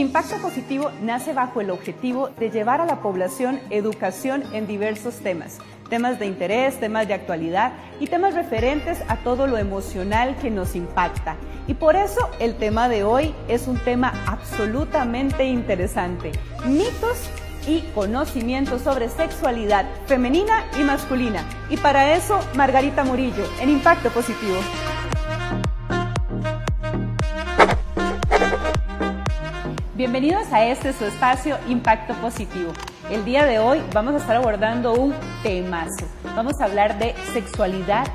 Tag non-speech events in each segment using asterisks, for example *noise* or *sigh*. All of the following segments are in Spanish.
Impacto Positivo nace bajo el objetivo de llevar a la población educación en diversos temas, temas de interés, temas de actualidad y temas referentes a todo lo emocional que nos impacta. Y por eso el tema de hoy es un tema absolutamente interesante, mitos y conocimientos sobre sexualidad femenina y masculina. Y para eso, Margarita Murillo, en Impacto Positivo. Bienvenidos a este su espacio Impacto Positivo. El día de hoy vamos a estar abordando un temazo. Vamos a hablar de sexualidad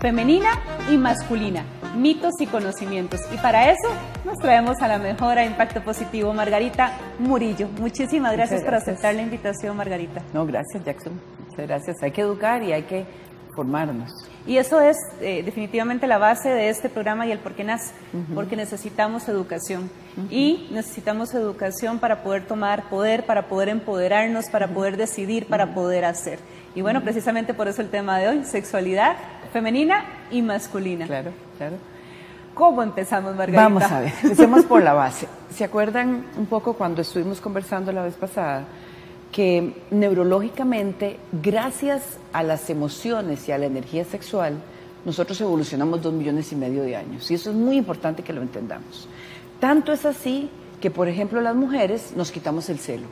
femenina y masculina, mitos y conocimientos. Y para eso nos traemos a la mejora Impacto Positivo, Margarita Murillo. Muchísimas gracias, gracias, por aceptar la invitación, Margarita. No, gracias, Jackson. Muchas gracias. Hay que educar y hay que formarnos. Y eso es eh, definitivamente la base de este programa y el por qué nace, porque necesitamos educación. Y necesitamos educación para poder tomar poder, para poder empoderarnos, para poder decidir, para poder hacer. Y bueno, precisamente por eso el tema de hoy, sexualidad femenina y masculina. Claro, claro. ¿Cómo empezamos, Margarita? Vamos a ver, empecemos por la base. ¿Se acuerdan un poco cuando estuvimos conversando la vez pasada? Que neurológicamente, gracias a las emociones y a la energía sexual, nosotros evolucionamos dos millones y medio de años. Y eso es muy importante que lo entendamos. Tanto es así que, por ejemplo, las mujeres nos quitamos el celo.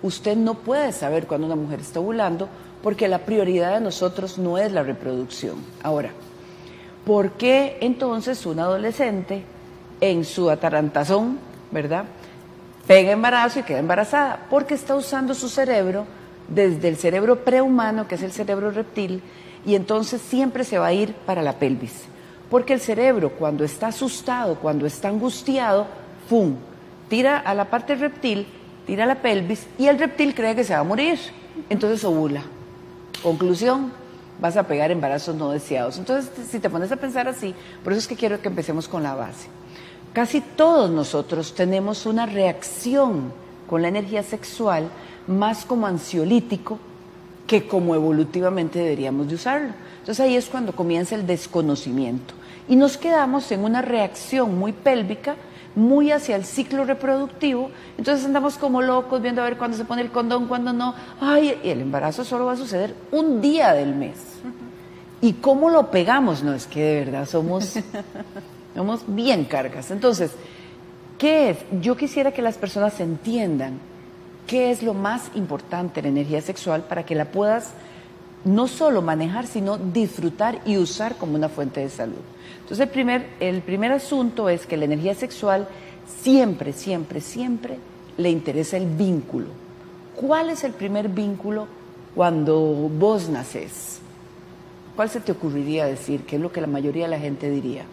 Usted no puede saber cuando una mujer está ovulando porque la prioridad de nosotros no es la reproducción. Ahora, ¿por qué entonces un adolescente en su atarantazón, ¿verdad? Pega embarazo y queda embarazada, porque está usando su cerebro desde el cerebro prehumano, que es el cerebro reptil, y entonces siempre se va a ir para la pelvis. Porque el cerebro, cuando está asustado, cuando está angustiado, ¡fum! Tira a la parte reptil, tira a la pelvis, y el reptil cree que se va a morir. Entonces ovula. Conclusión, vas a pegar embarazos no deseados. Entonces, si te pones a pensar así, por eso es que quiero que empecemos con la base. Casi todos nosotros tenemos una reacción con la energía sexual más como ansiolítico que como evolutivamente deberíamos de usarlo. Entonces ahí es cuando comienza el desconocimiento. Y nos quedamos en una reacción muy pélvica, muy hacia el ciclo reproductivo. Entonces andamos como locos viendo a ver cuándo se pone el condón, cuándo no. Ay, y el embarazo solo va a suceder un día del mes. ¿Y cómo lo pegamos? No, es que de verdad somos *laughs* Somos bien cargas. Entonces, ¿qué es? Yo quisiera que las personas entiendan qué es lo más importante en la energía sexual para que la puedas no solo manejar, sino disfrutar y usar como una fuente de salud. Entonces, el primer, el primer asunto es que la energía sexual siempre, siempre, siempre le interesa el vínculo. ¿Cuál es el primer vínculo cuando vos naces? ¿Cuál se te ocurriría decir? ¿Qué es lo que la mayoría de la gente diría?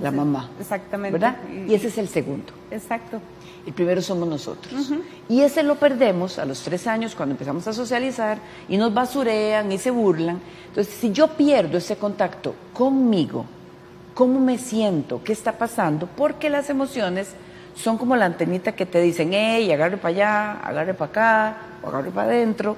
La mamá. Exactamente. ¿Verdad? Y ese es el segundo. Exacto. El primero somos nosotros. Y ese lo perdemos a los tres años cuando empezamos a socializar y nos basurean y se burlan. Entonces, si yo pierdo ese contacto conmigo, ¿cómo me siento? ¿Qué está pasando? Porque las emociones son como la antenita que te dicen, hey, agarre para allá, agarre para acá, o agarre para adentro.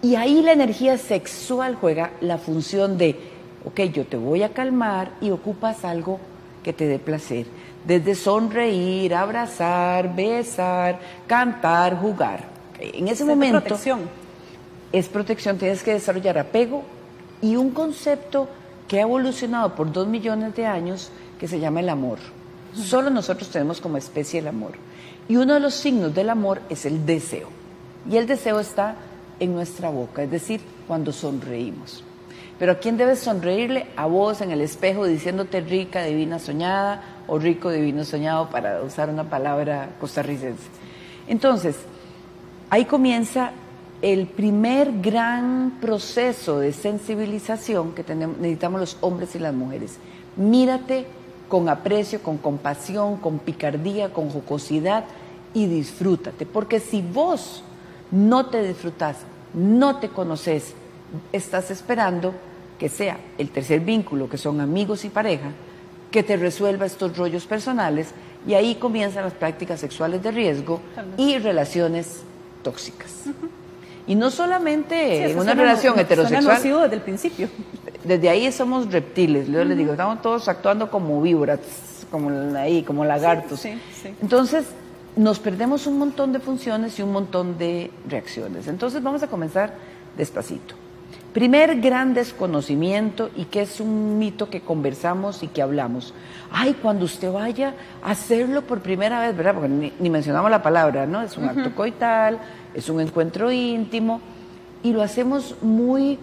Y ahí la energía sexual juega la función de ok, yo te voy a calmar y ocupas algo que te dé placer. Desde sonreír, abrazar, besar, cantar, jugar. En ese momento... protección. Es protección, tienes que desarrollar apego y un concepto que ha evolucionado por dos millones de años que se llama el amor. Solo nosotros tenemos como especie el amor. Y uno de los signos del amor es el deseo. Y el deseo está en nuestra boca, es decir, cuando sonreímos. Pero ¿a quién debes sonreírle? A vos en el espejo diciéndote rica, divina, soñada o rico, divino, soñado, para usar una palabra costarricense. Entonces, ahí comienza el primer gran proceso de sensibilización que tenemos, necesitamos los hombres y las mujeres. Mírate con aprecio, con compasión, con picardía, con jocosidad y disfrútate. Porque si vos no te disfrutas, no te conoces, estás esperando que sea el tercer vínculo, que son amigos y pareja, que te resuelva estos rollos personales y ahí comienzan las prácticas sexuales de riesgo y relaciones tóxicas. Y no solamente en una relación heterosexual. desde el principio. Desde ahí somos reptiles. Yo les digo, estamos todos actuando como víboras, como ahí, como lagartos. Entonces, nos perdemos un montón de funciones y un montón de reacciones. Entonces vamos a comenzar despacito. Primer gran desconocimiento y que es un mito que conversamos y que hablamos. Ay, cuando usted vaya a hacerlo por primera vez, ¿verdad? Porque ni, mencionamos la palabra, ¿no? Es un acto coital, es un encuentro íntimo y lo hacemos muy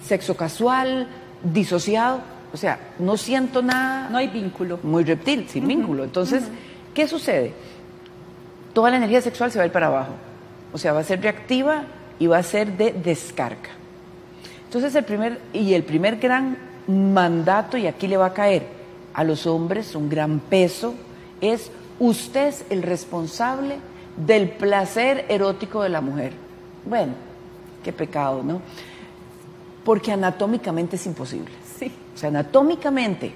sexo casual, disociado. O sea, no siento nada. No hay vínculo. Muy reptil, sin vínculo. Entonces, ¿qué sucede? Toda la energía sexual se va a ir para abajo. O sea, va a ser reactiva y va a ser de descarga. Entonces, el primer, y el primer gran mandato, y aquí le va a caer a los hombres un gran peso, es usted es el responsable del placer erótico de la mujer. Bueno, qué pecado, ¿no? Porque anatómicamente es imposible. Sí. O sea, anatómicamente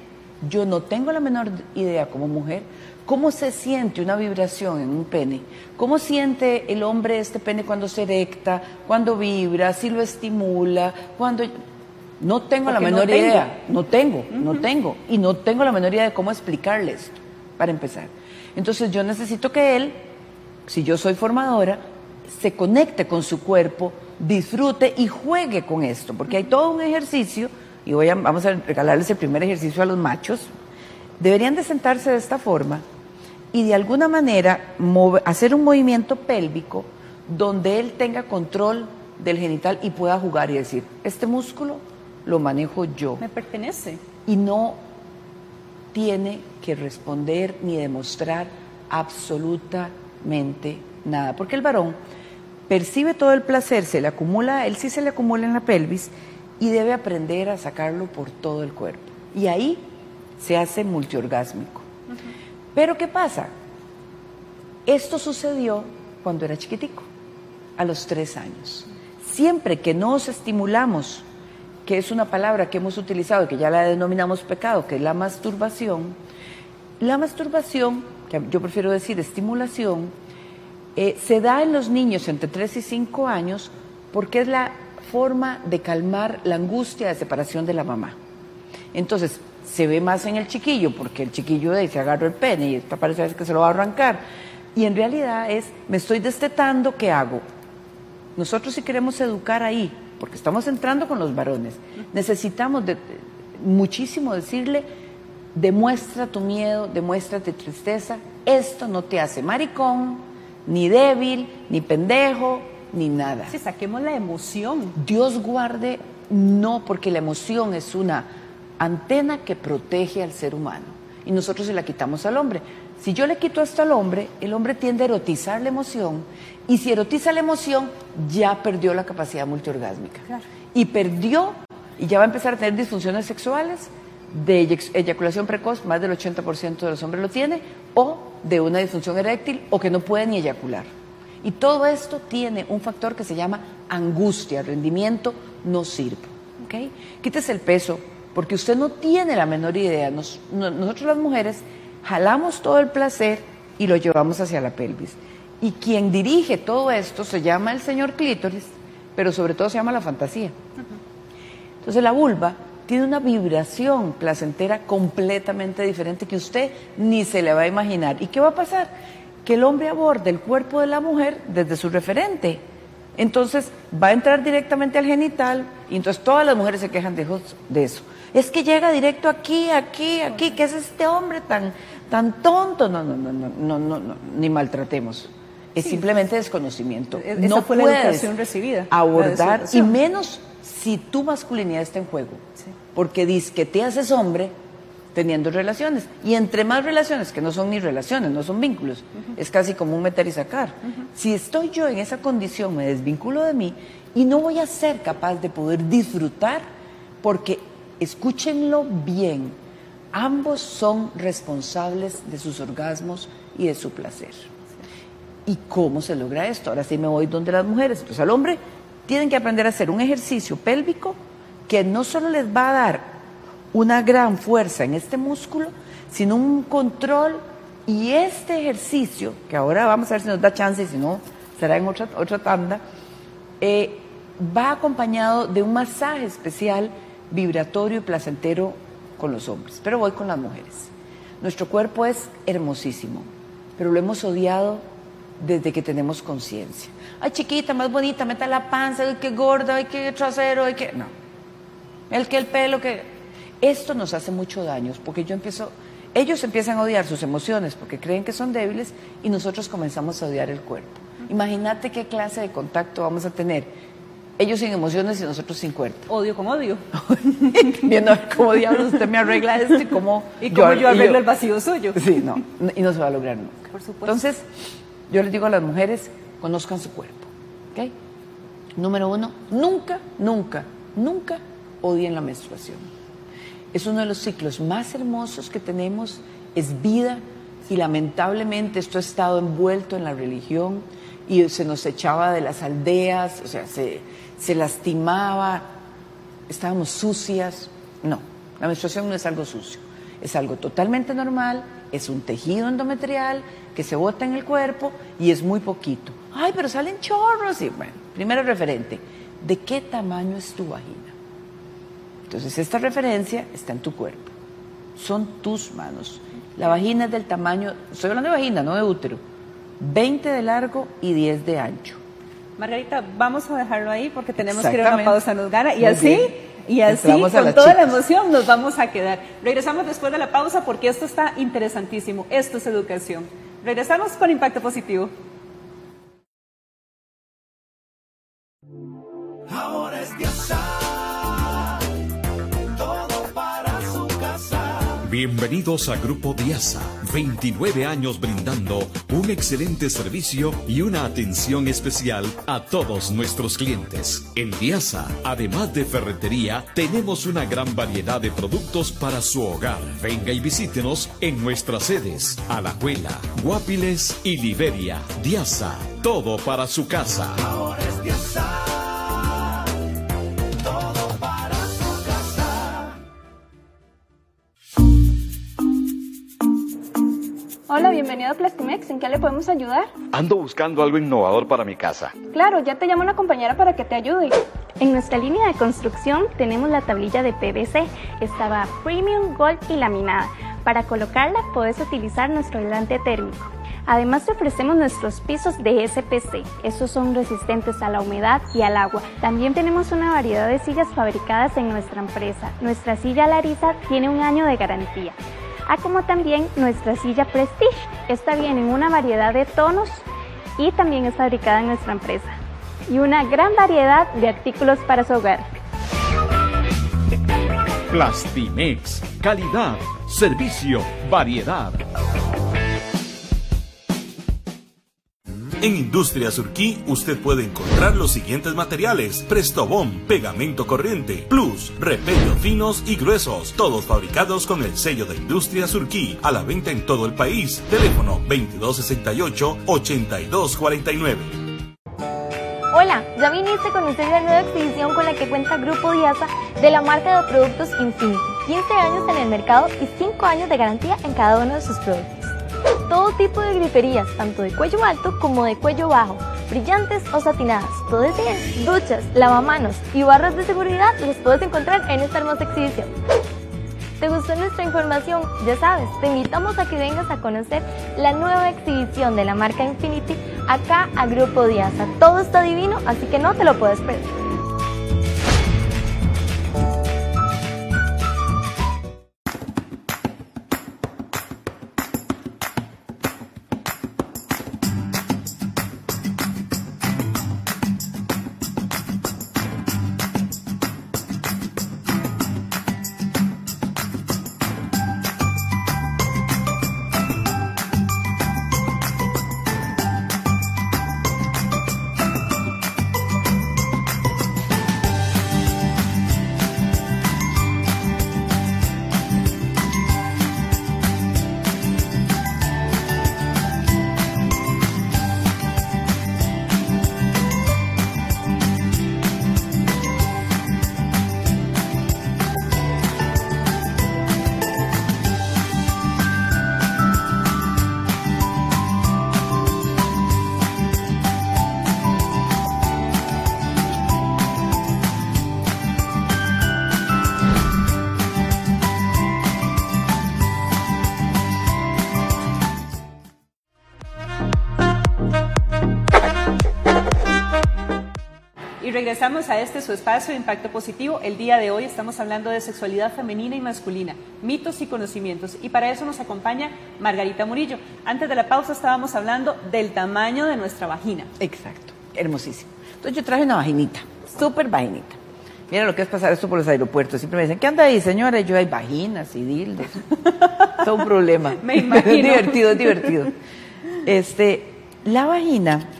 yo no tengo la menor idea como mujer cómo se siente una vibración en un pene, cómo siente el hombre este pene cuando se erecta, cuando vibra, si lo estimula, cuando... No tengo la menor idea, no tengo, no tengo, y no tengo la menor idea de cómo explicarle esto, para empezar. Entonces yo necesito que él, si yo soy formadora, se conecte con su cuerpo, disfrute y juegue con esto, porque hay todo un ejercicio, y voy a, vamos a regalarles el primer ejercicio a los machos, deberían de sentarse de esta forma y de alguna manera hacer un movimiento pélvico donde él tenga control del genital y pueda jugar y decir, este músculo lo manejo yo. Me pertenece. Y no tiene que responder ni demostrar absolutamente nada, porque el varón percibe todo el placer, se le acumula, él sí se le acumula en la pelvis y debe aprender a sacarlo por todo el cuerpo. Y ahí se hace multiorgásmico. Pero ¿qué pasa? Esto sucedió cuando era chiquitico, a los tres años. Siempre que nos estimulamos, que es una palabra que hemos utilizado, que ya la denominamos pecado, que es la masturbación, la masturbación, que yo prefiero decir estimulación, eh, se da en los niños entre 3 y 5 años porque es la forma de calmar la angustia de separación de la mamá. Entonces, se ve más en el chiquillo, porque el chiquillo de ahí se agarra el pene y esta parece que se lo va a arrancar. Y en realidad es, me estoy destetando, ¿qué hago? Nosotros si queremos educar ahí, porque estamos entrando con los varones, necesitamos muchísimo decirle, demuestra tu miedo, demuéstrate tristeza, esto no te hace maricón, ni débil, ni pendejo, ni nada. Si saquemos la emoción. Dios guarde, no, porque la emoción es una antena que protege al ser humano y nosotros se la quitamos al hombre. Si yo le quito esto al hombre, el hombre tiende a erotizar la emoción y si erotiza la emoción, ya perdió la capacidad multiorgásmica. Y perdió, y ya va a empezar a tener disfunciones sexuales, de eyaculación precoz, más del 80% de los hombres lo tiene, o de una disfunción eréctil, o que no puede ni eyacular. Y todo esto tiene un factor que se llama angustia, rendimiento no sirve. ¿okay? Quítese el peso, porque usted no tiene la menor idea. nosotros las mujeres jalamos todo el placer y lo llevamos hacia la pelvis. Y quien dirige todo esto se llama el señor clítoris, pero sobre todo se llama la fantasía. Entonces la vulva tiene una vibración placentera completamente diferente que usted ni se le va a imaginar. ¿Y qué va a pasar? Que el hombre aborde el cuerpo de la mujer desde su referente. Entonces va a entrar directamente al genital y entonces todas las mujeres se quejan de eso es que llega directo aquí, aquí, aquí, ¿qué es este hombre tan, tan tonto? No, no, no, no, no, no, ni maltratemos. Es simplemente desconocimiento. no fue la educación recibida. Abordar, y menos si tu masculinidad está en juego. Porque dices que te haces hombre teniendo relaciones. Y entre más relaciones, que no son ni relaciones, no son vínculos, es casi como un meter y sacar. Si estoy yo en esa condición, me desvinculo de mí y no voy a ser capaz de poder disfrutar porque escúchenlo bien, ambos son responsables de sus orgasmos y de su placer. ¿Y cómo se logra esto? Ahora sí me voy donde las mujeres. Pues al hombre tienen que aprender a hacer un ejercicio pélvico que no solo les va a dar una gran fuerza en este músculo, sino un control y este ejercicio, que ahora vamos a ver si nos da chance y si no, será en otra, otra tanda, eh, va acompañado de un masaje especial vibratorio y placentero con los hombres, pero voy con las mujeres. Nuestro cuerpo es hermosísimo, pero lo hemos odiado desde que tenemos conciencia. Ay, chiquita, más bonita, meta la panza, ay, qué gorda, ay, qué trasero, ay, qué... No. El que el pelo, que... Esto nos hace mucho daño, porque yo empiezo... Ellos empiezan a odiar sus emociones porque creen que son débiles y nosotros comenzamos a odiar el cuerpo. Imagínate qué clase de contacto vamos a tener. Ellos sin emociones y nosotros sin cuerpo. Odio con odio. *laughs* Viendo a ver cómo diablos usted me arregla esto y cómo, ¿Y cómo yo, arreglo el vacío suyo. Sí, no, y no se va a lograr nunca. Por supuesto. Entonces, yo les digo a las mujeres, conozcan su cuerpo. ¿ok? Número uno, nunca, nunca, nunca odien la menstruación. Es uno de los ciclos más hermosos que tenemos, es vida y lamentablemente esto ha estado envuelto en la religión y se nos echaba de las aldeas, o sea, se, se lastimaba, estábamos sucias. No, la menstruación no es algo sucio, es algo totalmente normal, es un tejido endometrial que se bota en el cuerpo y es muy poquito. Ay, pero salen chorros. Y bueno, primero referente, ¿de qué tamaño es tu vagina? Entonces, esta referencia está en tu cuerpo, son tus manos. La vagina es del tamaño, estoy hablando de vagina, no de útero, 20 de largo y 10 de ancho. Margarita, vamos a dejarlo ahí porque tenemos que ir a una pausa, nos gana. Y Muy así, bien. y así, Entramos con toda la emoción, nos vamos a quedar. Regresamos después de la pausa porque esto está interesantísimo. Esto es educación. Regresamos con Impacto Positivo. Bienvenidos a Grupo Diasa, 29 años brindando un excelente servicio y una atención especial a todos nuestros clientes. En Diasa, además de ferretería, tenemos una gran variedad de productos para su hogar. Venga y visítenos en nuestras sedes, Alajuela, Guapiles y Liberia. Diasa, todo para su casa. Ahora es Diasa, Hola, bienvenido a Plastimex. ¿En qué le podemos ayudar? Ando buscando algo innovador para mi casa. Claro, ya te llamo una compañera para que te ayude. En nuestra línea de construcción tenemos la tablilla de PVC. Estaba premium, gold y laminada. Para colocarla puedes utilizar nuestro aislante térmico. Además te ofrecemos nuestros pisos de SPC. Estos son resistentes a la humedad y al agua. También tenemos una variedad de sillas fabricadas en nuestra empresa. Nuestra silla Larisa tiene un año de garantía. Ah, como también nuestra silla Prestige. Esta viene en una variedad de tonos y también es fabricada en nuestra empresa. Y una gran variedad de artículos para su hogar. Plastimex, calidad, servicio, variedad. En Industria Surquí usted puede encontrar los siguientes materiales: Prestobón, pegamento corriente, Plus, repellos finos y gruesos, todos fabricados con el sello de Industria Surquí, a la venta en todo el país. Teléfono 2268-8249. Hola, ya viniste a conocer la nueva exhibición con la que cuenta Grupo Diasa de la marca de productos Infinity. 15 años en el mercado y 5 años de garantía en cada uno de sus productos. Todo tipo de griferías, tanto de cuello alto como de cuello bajo, brillantes o satinadas, todas bien, duchas, lavamanos y barras de seguridad los puedes encontrar en esta hermosa exhibición. ¿Te gustó nuestra información? Ya sabes, te invitamos a que vengas a conocer la nueva exhibición de la marca Infinity acá a Grupo Diasa. Todo está divino, así que no te lo puedes perder. Regresamos a este su espacio de impacto positivo. El día de hoy estamos hablando de sexualidad femenina y masculina, mitos y conocimientos. Y para eso nos acompaña Margarita Murillo. Antes de la pausa estábamos hablando del tamaño de nuestra vagina. Exacto, hermosísimo. Entonces yo traje una vaginita, súper vaginita. Mira lo que es pasar esto por los aeropuertos. Siempre me dicen, ¿qué anda ahí, señora? Y yo, hay vaginas y dildos. *laughs* Todo un problema. Me imagino. Es *laughs* divertido, es divertido. Este, la vagina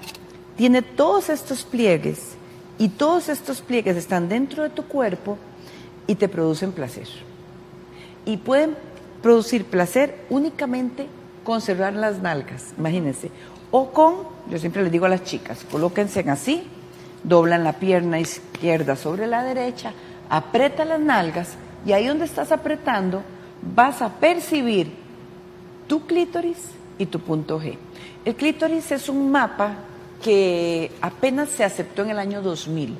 tiene todos estos pliegues y todos estos pliegues están dentro de tu cuerpo y te producen placer. Y pueden producir placer únicamente con las nalgas, imagínense. O con, yo siempre les digo a las chicas, colóquense así, doblan la pierna izquierda sobre la derecha, aprieta las nalgas y ahí donde estás apretando vas a percibir tu clítoris y tu punto G. El clítoris es un mapa que apenas se aceptó en el año 2000.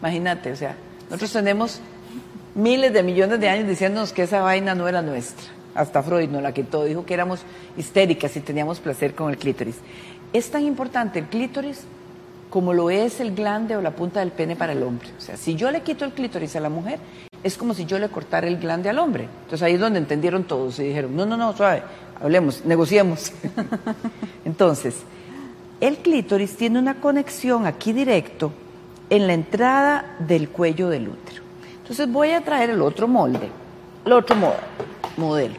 Imagínate, o sea, nosotros tenemos miles de millones de años diciéndonos que esa vaina no era nuestra. Hasta Freud nos la quitó, dijo que éramos histéricas y teníamos placer con el clítoris. Es tan importante el clítoris como lo es el glande o la punta del pene para el hombre. O sea, si yo le quito el clítoris a la mujer, es como si yo le cortara el glande al hombre. Entonces ahí es donde entendieron todos y dijeron, no, no, no, suave, hablemos, negociemos. *laughs* Entonces, el clítoris tiene una conexión aquí directo en la entrada del cuello del útero. Entonces voy a traer el otro molde, el otro mo- modelo.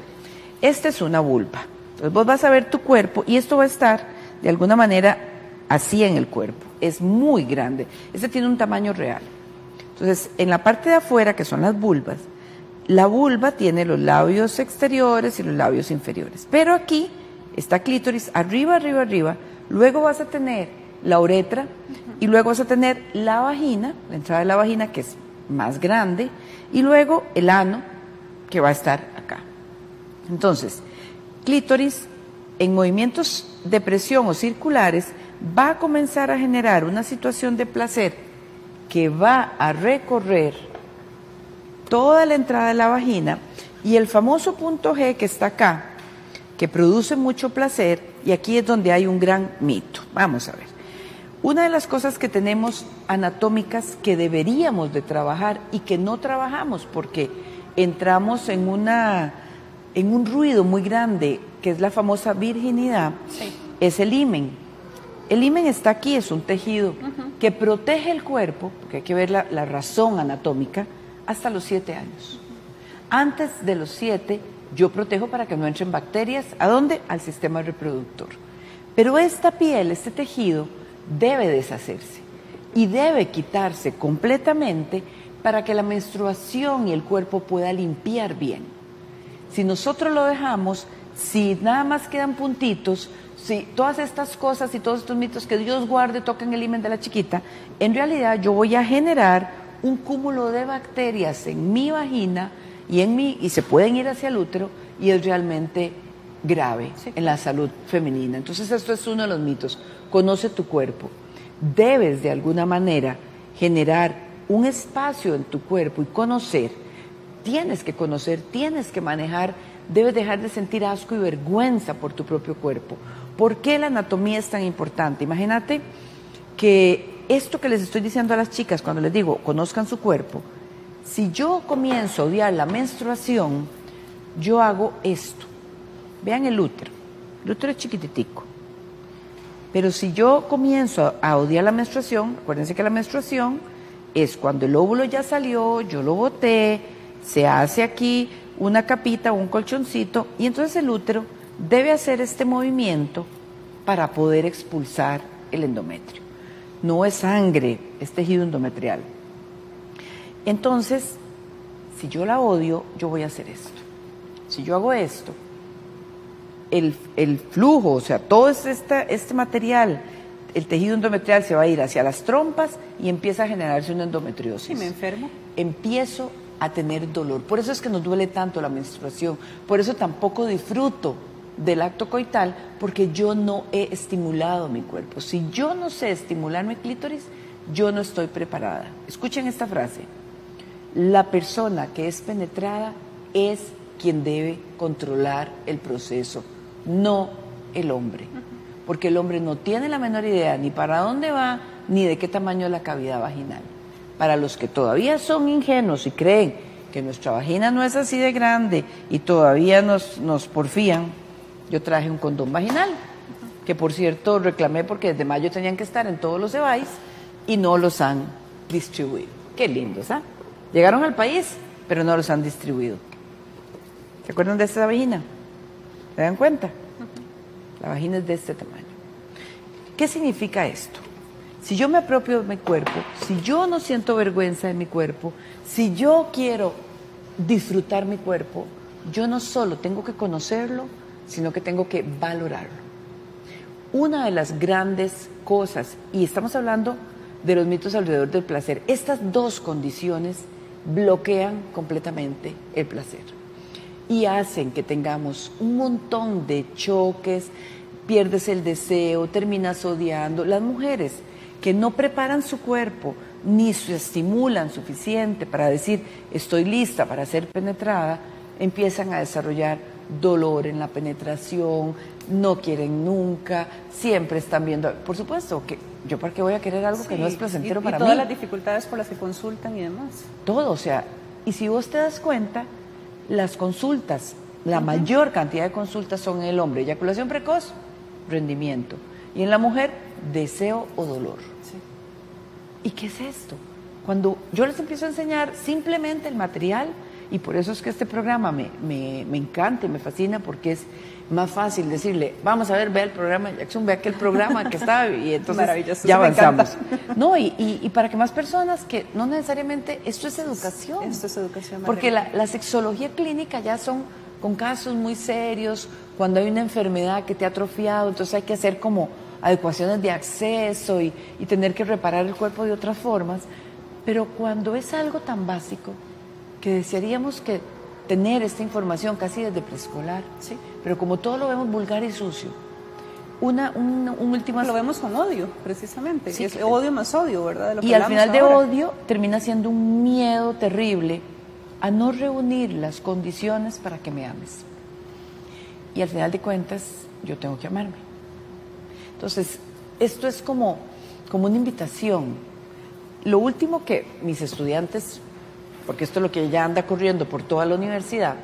Esta es una vulva. Entonces vos vas a ver tu cuerpo y esto va a estar de alguna manera así en el cuerpo. Es muy grande. Este tiene un tamaño real. Entonces, en la parte de afuera, que son las vulvas, la vulva tiene los labios exteriores y los labios inferiores. Pero aquí está clítoris, arriba, arriba, arriba. Luego vas a tener la uretra y luego vas a tener la vagina, la entrada de la vagina que es más grande, y luego el ano que va a estar acá. Entonces, clítoris en movimientos de presión o circulares va a comenzar a generar una situación de placer que va a recorrer toda la entrada de la vagina y el famoso punto G que está acá, que produce mucho placer, y aquí es donde hay un gran mito. Vamos a ver. Una de las cosas que tenemos anatómicas que deberíamos de trabajar y que no trabajamos porque entramos en una en un ruido muy grande que es la famosa virginidad es el himen. El himen está aquí, es un tejido que protege el cuerpo, porque hay que ver la, la razón anatómica, hasta los siete años. Antes de los siete, yo protejo para que no entren bacterias. ¿A dónde? Al sistema reproductor. Pero esta piel, este tejido, debe deshacerse y debe quitarse completamente para que la menstruación y el cuerpo pueda limpiar bien. Si nosotros lo dejamos, si nada más quedan puntitos, si todas estas cosas y todos estos mitos que Dios guarde tocan el himen de la chiquita, en realidad yo voy a generar un cúmulo de bacterias en mi vagina y en mi y se pueden ir hacia el útero y es realmente grave en la salud femenina. Entonces esto es uno de los mitos. Conoce tu cuerpo. Debes de alguna manera generar un espacio en tu cuerpo y conocer. Tienes que conocer, tienes que manejar, debes dejar de sentir asco y vergüenza por tu propio cuerpo. ¿Por qué la anatomía es tan importante? Imagínate que esto que les estoy diciendo a las chicas cuando les digo, conozcan su cuerpo, si yo comienzo a odiar la menstruación, yo hago esto. Vean el útero. El útero es chiquititico. Pero si yo comienzo a odiar la menstruación, acuérdense que la menstruación es cuando el óvulo ya salió, yo lo boté, se hace aquí una capita o un colchoncito y entonces el útero debe hacer este movimiento para poder expulsar el endometrio. No es sangre, es tejido endometrial. Entonces, si yo la odio, yo voy a hacer esto. Si yo hago esto, el, el flujo, o sea, todo este, este material, el tejido endometrial se va a ir hacia las trompas y empieza a generarse una endometriosis. Si me enfermo. Empiezo a tener dolor. Por eso es que nos duele tanto la menstruación. Por eso tampoco disfruto del acto coital, porque yo no he estimulado mi cuerpo. Si yo no sé estimular mi clítoris, yo no estoy preparada. Escuchen esta frase. La persona que es penetrada es quien debe controlar el proceso, no el hombre. Porque el hombre no tiene la menor idea ni para dónde va, ni de qué tamaño es la cavidad vaginal. para los que todavía son ingenuos y creen que nuestra vagina no es así de grande y todavía nos, nos porfían, yo traje un condón vaginal, que por cierto reclamé porque desde mayo tenían que estar en todos los EBAIS y no los han distribuido. Qué lindos, ¿ah? Llegaron al país, pero no los han distribuido. ¿Se acuerdan de esta vagina? ¿Se dan cuenta? La vagina es de este tamaño. ¿Qué significa esto? Si yo me apropio de mi cuerpo, si yo no siento vergüenza de mi cuerpo, si yo quiero disfrutar mi cuerpo, yo no solo tengo que conocerlo, sino que tengo que valorarlo. Una de las grandes cosas, y estamos hablando de los mitos alrededor del placer, estas dos condiciones bloquean completamente el placer y hacen que tengamos un montón de choques, pierdes el deseo, terminas odiando. Las mujeres que no preparan su cuerpo ni se estimulan suficiente para decir estoy lista para ser penetrada, empiezan a desarrollar dolor en la penetración, no quieren nunca, siempre están viendo, por supuesto que yo para qué voy a querer algo que no es placentero y, para y todas mí. las dificultades por las que consultan y demás. Todo, o sea, y si vos te das cuenta, las consultas, la mayor cantidad de consultas son en el hombre, eyaculación precoz, rendimiento, y en la mujer, deseo o dolor. ¿Y qué es esto? Cuando yo les empiezo a enseñar simplemente el material, y por eso es que este programa me, me, me encanta y me fascina, porque es más fácil decirle, vamos a ver, vea el programa de Jackson, vea aquel programa que está, *laughs* y entonces ya avanzamos. No, y, y- y para que más personas que no necesariamente, esto es educación. Esto es educación. Porque la sexología clínica ya son con casos muy serios, cuando hay una enfermedad que te ha atrofiado, entonces hay que hacer como adecuaciones de acceso y, y tener que reparar el cuerpo de otras formas. Pero cuando es algo tan básico, que desearíamos que tener esta información casi desde preescolar, Sí. pero como todo lo vemos vulgar y sucio, una, un, un último Lo vemos con odio, precisamente. Sí, es que- odio más odio, ¿verdad? De lo que y al final de ahora. odio termina siendo un miedo terrible a no reunir las condiciones para que me ames. Y al final de cuentas, yo tengo que amarme. Entonces, esto es como, como una invitación. Lo último que mis estudiantes, porque esto es lo que ya anda corriendo por toda la universidad,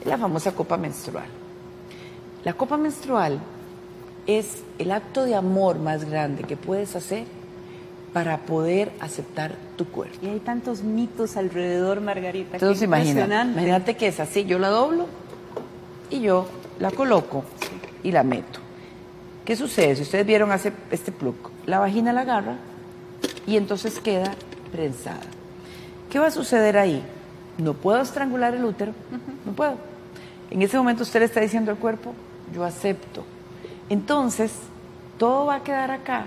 es la famosa copa menstrual. La copa menstrual es el acto de amor más grande que puedes hacer para poder aceptar tu cuerpo. Y hay tantos mitos alrededor, Margarita. Entonces imagina, imagínate que es así, yo la doblo y yo la coloco y la meto. ¿Qué sucede? Si ustedes vieron hace este plug, la vagina la agarra y entonces queda prensada. ¿Qué va a suceder ahí? No puedo estrangular el útero, no puedo. En ese momento usted le está diciendo al cuerpo, yo acepto. Entonces, todo va a quedar acá.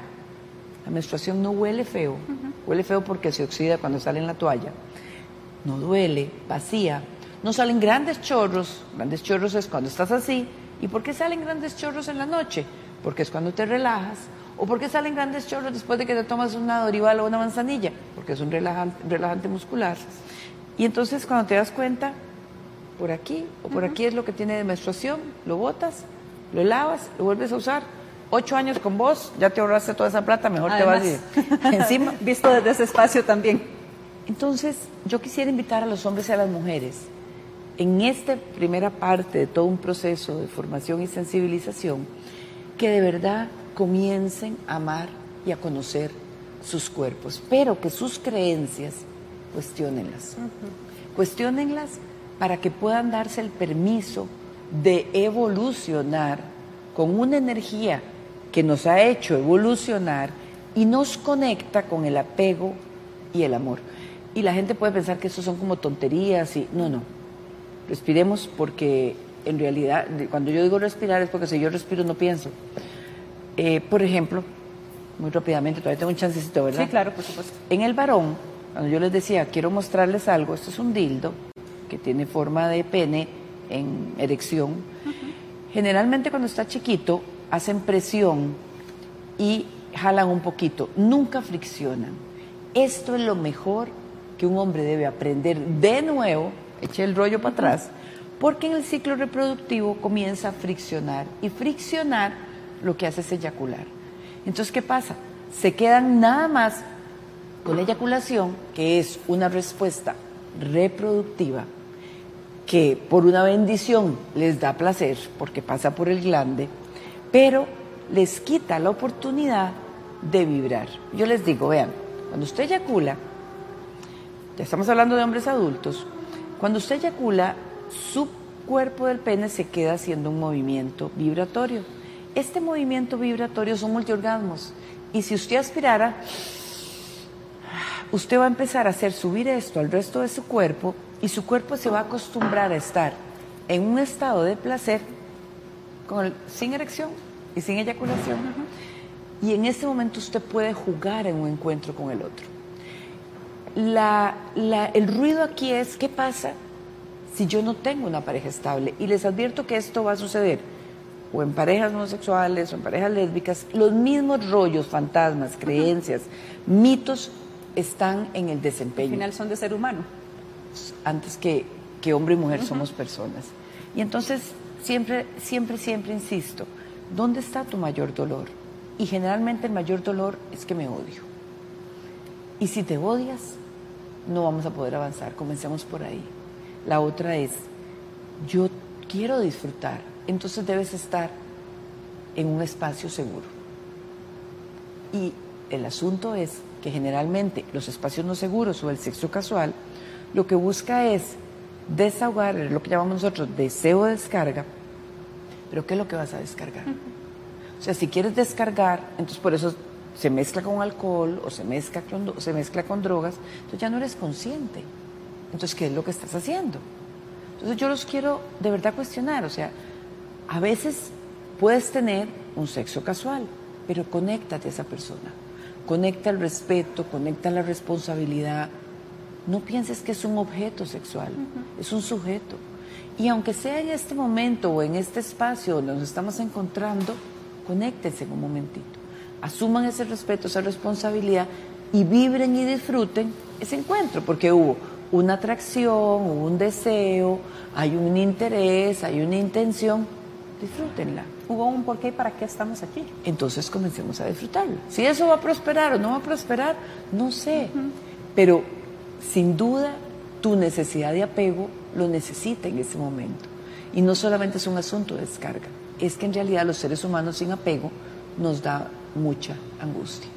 La menstruación no huele feo, huele feo porque se oxida cuando sale en la toalla. No duele, vacía. No salen grandes chorros, grandes chorros es cuando estás así. ¿Y por qué salen grandes chorros en la noche? Porque es cuando te relajas. ¿O por qué salen grandes chorros después de que te tomas una dorival o una manzanilla? Porque es un relajante, relajante muscular. Y entonces cuando te das cuenta, por aquí o por aquí es lo que tiene de menstruación, lo botas, lo lavas, lo vuelves a usar. Ocho años con vos, ya te ahorraste toda esa plata, mejor te vas y- encima. *laughs* Visto desde ese espacio también. Entonces, yo quisiera invitar a los hombres y a las mujeres en esta primera parte de todo un proceso de formación y sensibilización, que de verdad comiencen a amar y a conocer sus cuerpos, pero que sus creencias cuestionenlas. Cuestionenlas para que puedan darse el permiso de evolucionar con una energía que nos ha hecho evolucionar y nos conecta con el apego y el amor. Y la gente puede pensar que eso son como tonterías y no, no. Respiremos porque en realidad, cuando yo digo respirar es porque si yo respiro no pienso. Eh, por ejemplo, muy rápidamente, todavía tengo un chancecito, ¿verdad? Sí, claro, por supuesto. En el varón, cuando yo les decía, quiero mostrarles algo, esto es un dildo que tiene forma de pene en erección. Generalmente cuando está chiquito, hacen presión y jalan un poquito, nunca friccionan. Esto es lo mejor que un hombre debe aprender de nuevo, eche el rollo para atrás, porque en el ciclo reproductivo comienza a friccionar y friccionar lo que hace es eyacular. Entonces, ¿qué pasa? Se quedan nada más con la eyaculación, que es una respuesta reproductiva, que por una bendición les da placer, porque pasa por el glande, pero les quita la oportunidad de vibrar. Yo les digo, vean, cuando usted eyacula, ya estamos hablando de hombres adultos, cuando usted eyacula, su cuerpo del pene se queda haciendo un movimiento vibratorio. Este movimiento vibratorio son multiorgasmos. Y si usted aspirara, usted va a empezar a hacer subir esto al resto de su cuerpo y su cuerpo se va a acostumbrar a estar en un estado de placer con el- sin erección y sin eyaculación. Y en ese momento usted puede jugar en un encuentro con el otro. La- la- el ruido aquí es, ¿qué pasa si yo no tengo una pareja estable? Y les advierto que esto va a suceder o en parejas homosexuales o en parejas lésbicas. Los mismos rollos, fantasmas, creencias, mitos están en el Al desempeño final son de ser humano. antes que, que hombre y mujer somos personas. Y entonces siempre, siempre, siempre insisto, ¿dónde está tu mayor dolor? Y generalmente el mayor dolor es que me odio. Y si te odias, no vamos a poder avanzar. Comencemos por ahí. La otra es, yo quiero disfrutar, entonces debes estar en un espacio seguro. Y el asunto es que generalmente los espacios no seguros o el sexo casual lo que busca es desahogar, es lo que llamamos nosotros deseo de descarga, pero ¿qué es lo que vas a descargar? O sea, si quieres descargar, entonces por eso se mezcla con alcohol o se mezcla con, se mezcla con drogas, entonces ya no eres consciente. Entonces, ¿qué es lo que estás haciendo? Entonces yo los quiero de verdad cuestionar, o sea, a veces puedes tener un sexo casual, pero conéctate a esa persona, conecta el respeto, conecta la responsabilidad. No pienses que es un objeto sexual, es un sujeto. Y aunque sea en este momento o en este espacio donde nos estamos encontrando, conéctense en un momentito. Asuman ese respeto, esa responsabilidad y vibren y disfruten ese encuentro, porque hubo una atracción, hubo un deseo, hay un interés, hay una intención. Disfrútenla. Hubo un porqué y para qué estamos aquí. Entonces comencemos a disfrutarlo. Si eso va a prosperar o no va a prosperar, no sé. Pero sin duda tu necesidad de apego lo necesita en ese momento. Y no solamente es un asunto de descarga, es que en realidad los seres humanos sin apego nos da mucha angustia.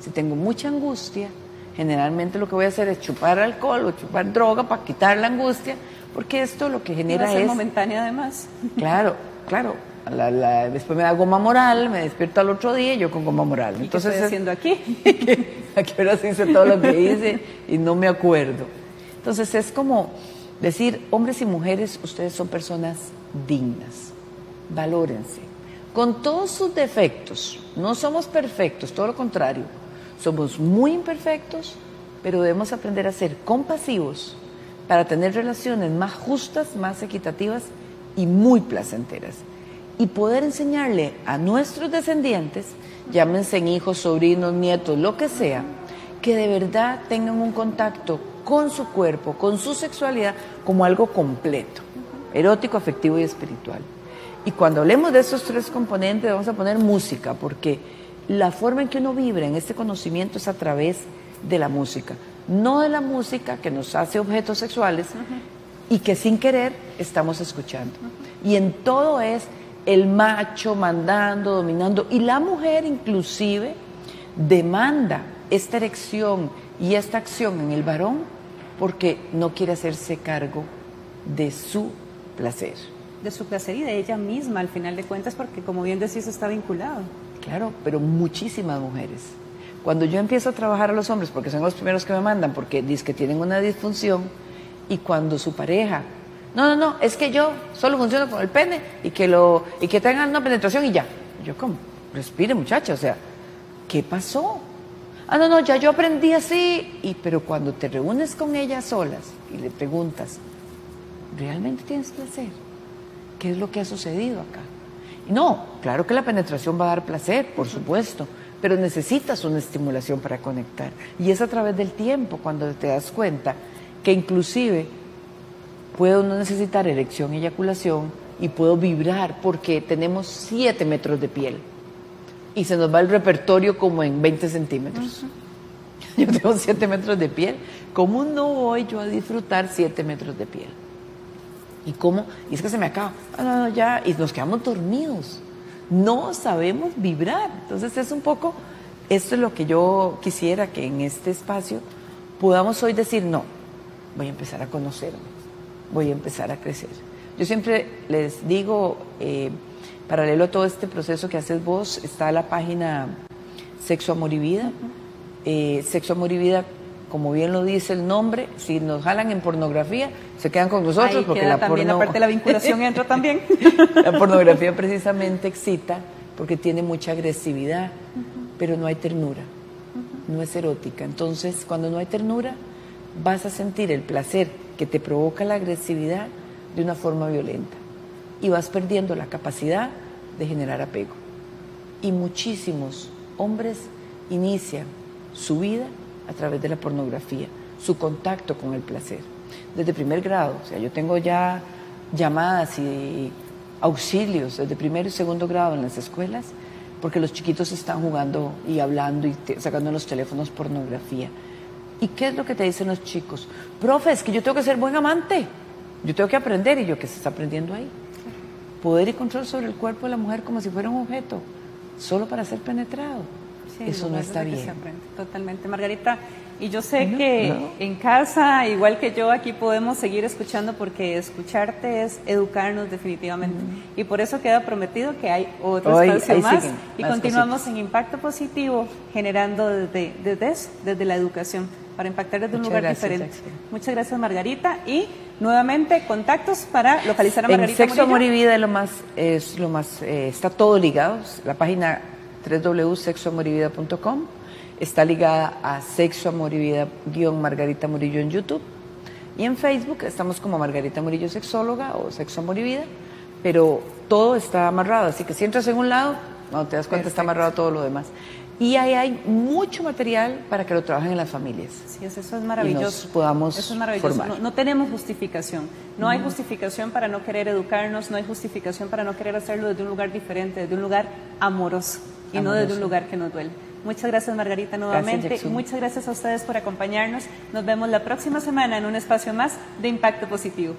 Si tengo mucha angustia, generalmente lo que voy a hacer es chupar alcohol o chupar droga para quitar la angustia, porque esto lo que Y va genera a ser es... momentánea además. Claro, claro. La- la- después me da goma moral, me despierto al otro día y yo con goma moral. ¿Y qué Entonces, estoy es- haciendo aquí? *laughs* ¿a qué horas hice todo lo que hice y no me acuerdo? Entonces es como decir, hombres y mujeres, ustedes son personas dignas, valórense, con todos sus defectos, no somos perfectos, todo lo contrario, somos muy imperfectos, pero debemos aprender a ser compasivos para tener relaciones más justas, más equitativas y muy placenteras. Y poder enseñarle a nuestros descendientes, llámense hijos, sobrinos, nietos, lo que sea, que de verdad tengan un contacto con su cuerpo, con su sexualidad, como algo completo, erótico, afectivo y espiritual. Y cuando hablemos de estos tres componentes, vamos a poner música, porque la forma en que uno vibra en este conocimiento es a través de la música, no de la música que nos hace objetos sexuales y que sin querer estamos escuchando. Y en todo es el macho mandando, dominando, y la mujer inclusive demanda esta erección y esta acción en el varón porque no quiere hacerse cargo de su placer. De su placer y de ella misma, al final de cuentas, porque como bien decís, está vinculado. Claro, pero muchísimas mujeres. Cuando yo empiezo a trabajar a los hombres, porque son los primeros que me mandan, porque dicen que tienen una disfunción, y cuando su pareja, no, no, no, es que yo solo funciono con el pene y que lo y que tengan una penetración y ya. Yo como, respire muchacha, o sea, ¿qué pasó? Ah, no, no, ya yo aprendí así, y pero cuando te reúnes con ella solas y le preguntas, ¿realmente tienes placer? ¿Qué es lo que ha sucedido acá? Y no, claro que la penetración va a dar placer, por supuesto, pero necesitas una estimulación para conectar. Y es a través del tiempo cuando te das cuenta que inclusive puedo no necesitar erección y eyaculación y puedo vibrar porque tenemos 7 metros de piel y se nos va el repertorio como en 20 centímetros. *laughs* yo tengo 7 metros de piel. ¿Cómo no voy yo a disfrutar 7 metros de piel? ¿Y cómo? Y es que se me acaba. Ah, no, no, ya. Y nos quedamos dormidos. No sabemos vibrar. Entonces es un poco, esto es lo que yo quisiera que en este espacio podamos hoy decir, no, voy a empezar a conocerme, voy a empezar a crecer. Yo siempre les digo, eh, paralelo a todo este proceso que haces vos, está la página Sexo, Amor y Vida. Eh, Sexo, Amor y Vida, como bien lo dice el nombre, si nos jalan en pornografía, se quedan con nosotros Ahí porque queda la también porno- la parte de la vinculación entra también. *laughs* la pornografía precisamente excita porque tiene mucha agresividad, pero no hay ternura, no es erótica. Entonces, cuando no hay ternura, vas a sentir el placer que te provoca la agresividad de una forma violenta y vas perdiendo la capacidad de generar apego. Y muchísimos hombres inician su vida a través de la pornografía, su contacto con el placer, desde primer grado. O sea, yo tengo ya llamadas y auxilios desde primero y segundo grado en las escuelas, porque los chiquitos están jugando y hablando y sacando en los teléfonos pornografía. ¿Y qué es lo que te dicen los chicos? Profe, es que yo tengo que ser buen amante, yo tengo que aprender y yo, ¿qué se está aprendiendo ahí? Poder y control sobre el cuerpo de la mujer como si fuera un objeto, solo para ser penetrado. Sí, Eso no está bien. Totalmente, Margarita. Y yo sé No, que no. en casa, igual que yo, aquí podemos seguir escuchando porque escucharte es educarnos definitivamente. Y por eso queda prometido que hay otro Hoy- espacio más siguen y más continuamos en impacto positivo, generando desde, desde eso, desde la educación, para impactar desde un Muchas lugar gracias, diferente. Muchas gracias, Margarita. Y nuevamente, contactos para localizar a En Margarita Sexo, Murillo. Amor y Vida es lo más, es lo más, eh, está todo ligado. La página www.sexoamorivida.com está ligada a Sexo, Amor y Vida guion Margarita Murillo en YouTube. Y en Facebook estamos como Margarita Murillo Sexóloga o Sexo, Amor y Vida, pero todo está amarrado. Así que si entras en un lado, no te das cuenta, está amarrado todo lo demás. Y ahí hay mucho material para que lo trabajen en las familias. Sí, eso es maravilloso. Y nos podamos Eso es maravilloso. formar. No, no tenemos justificación. No hay justificación para no querer educarnos, no hay justificación para no querer hacerlo desde un lugar diferente, desde un lugar amoroso y no desde un lugar que nos duele. Muchas gracias Margarita nuevamente. Muchas gracias a ustedes por acompañarnos. Nos vemos la próxima semana en un espacio más de Impacto Positivo.